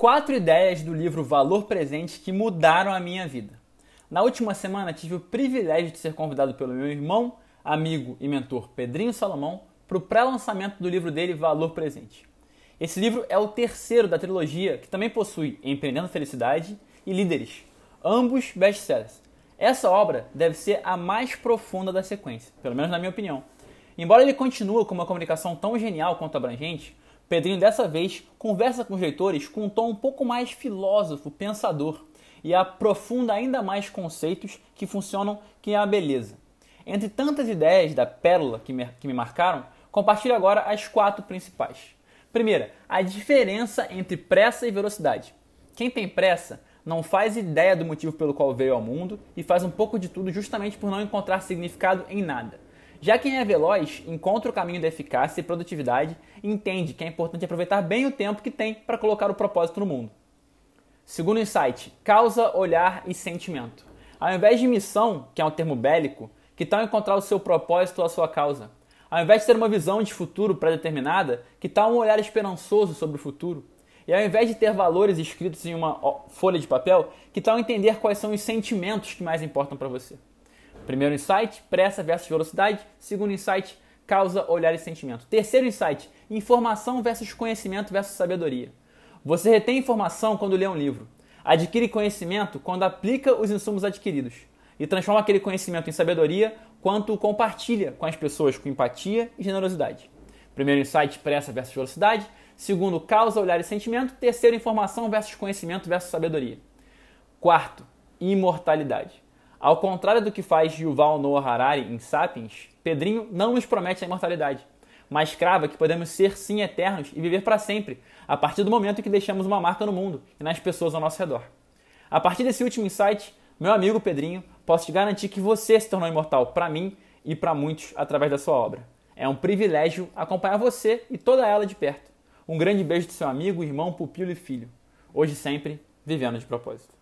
Quatro ideias do livro Valor Presente que mudaram a minha vida. Na última semana tive o privilégio de ser convidado pelo meu irmão, amigo e mentor Pedrinho Salomão para o pré-lançamento do livro dele Valor Presente. Esse livro é o terceiro da trilogia que também possui Empreendendo Felicidade e Líderes, ambos best-sellers. Essa obra deve ser a mais profunda da sequência, pelo menos na minha opinião. Embora ele continue com uma comunicação tão genial quanto abrangente, Pedrinho dessa vez conversa com os leitores com um tom um pouco mais filósofo, pensador e aprofunda ainda mais conceitos que funcionam que é a beleza. Entre tantas ideias da pérola que me, que me marcaram, compartilho agora as quatro principais. Primeira, a diferença entre pressa e velocidade. Quem tem pressa não faz ideia do motivo pelo qual veio ao mundo e faz um pouco de tudo justamente por não encontrar significado em nada. Já quem é veloz encontra o caminho da eficácia e produtividade e entende que é importante aproveitar bem o tempo que tem para colocar o propósito no mundo. Segundo insight, causa, olhar e sentimento. Ao invés de missão, que é um termo bélico, que tal encontrar o seu propósito ou a sua causa? Ao invés de ter uma visão de futuro pré-determinada, que tal um olhar esperançoso sobre o futuro? E ao invés de ter valores escritos em uma folha de papel, que tal entender quais são os sentimentos que mais importam para você? Primeiro insight, pressa versus velocidade. Segundo insight, causa, olhar e sentimento. Terceiro insight, informação versus conhecimento versus sabedoria. Você retém informação quando lê um livro. Adquire conhecimento quando aplica os insumos adquiridos. E transforma aquele conhecimento em sabedoria quando compartilha com as pessoas com empatia e generosidade. Primeiro insight, pressa versus velocidade. Segundo, causa, olhar e sentimento. Terceiro, informação versus conhecimento versus sabedoria. Quarto, imortalidade. Ao contrário do que faz Yuval Noah Harari em Sapiens, Pedrinho não nos promete a imortalidade, mas crava que podemos ser sim eternos e viver para sempre, a partir do momento em que deixamos uma marca no mundo e nas pessoas ao nosso redor. A partir desse último insight, meu amigo Pedrinho, posso te garantir que você se tornou imortal para mim e para muitos através da sua obra. É um privilégio acompanhar você e toda ela de perto. Um grande beijo do seu amigo, irmão, pupilo e filho. Hoje sempre, vivendo de propósito.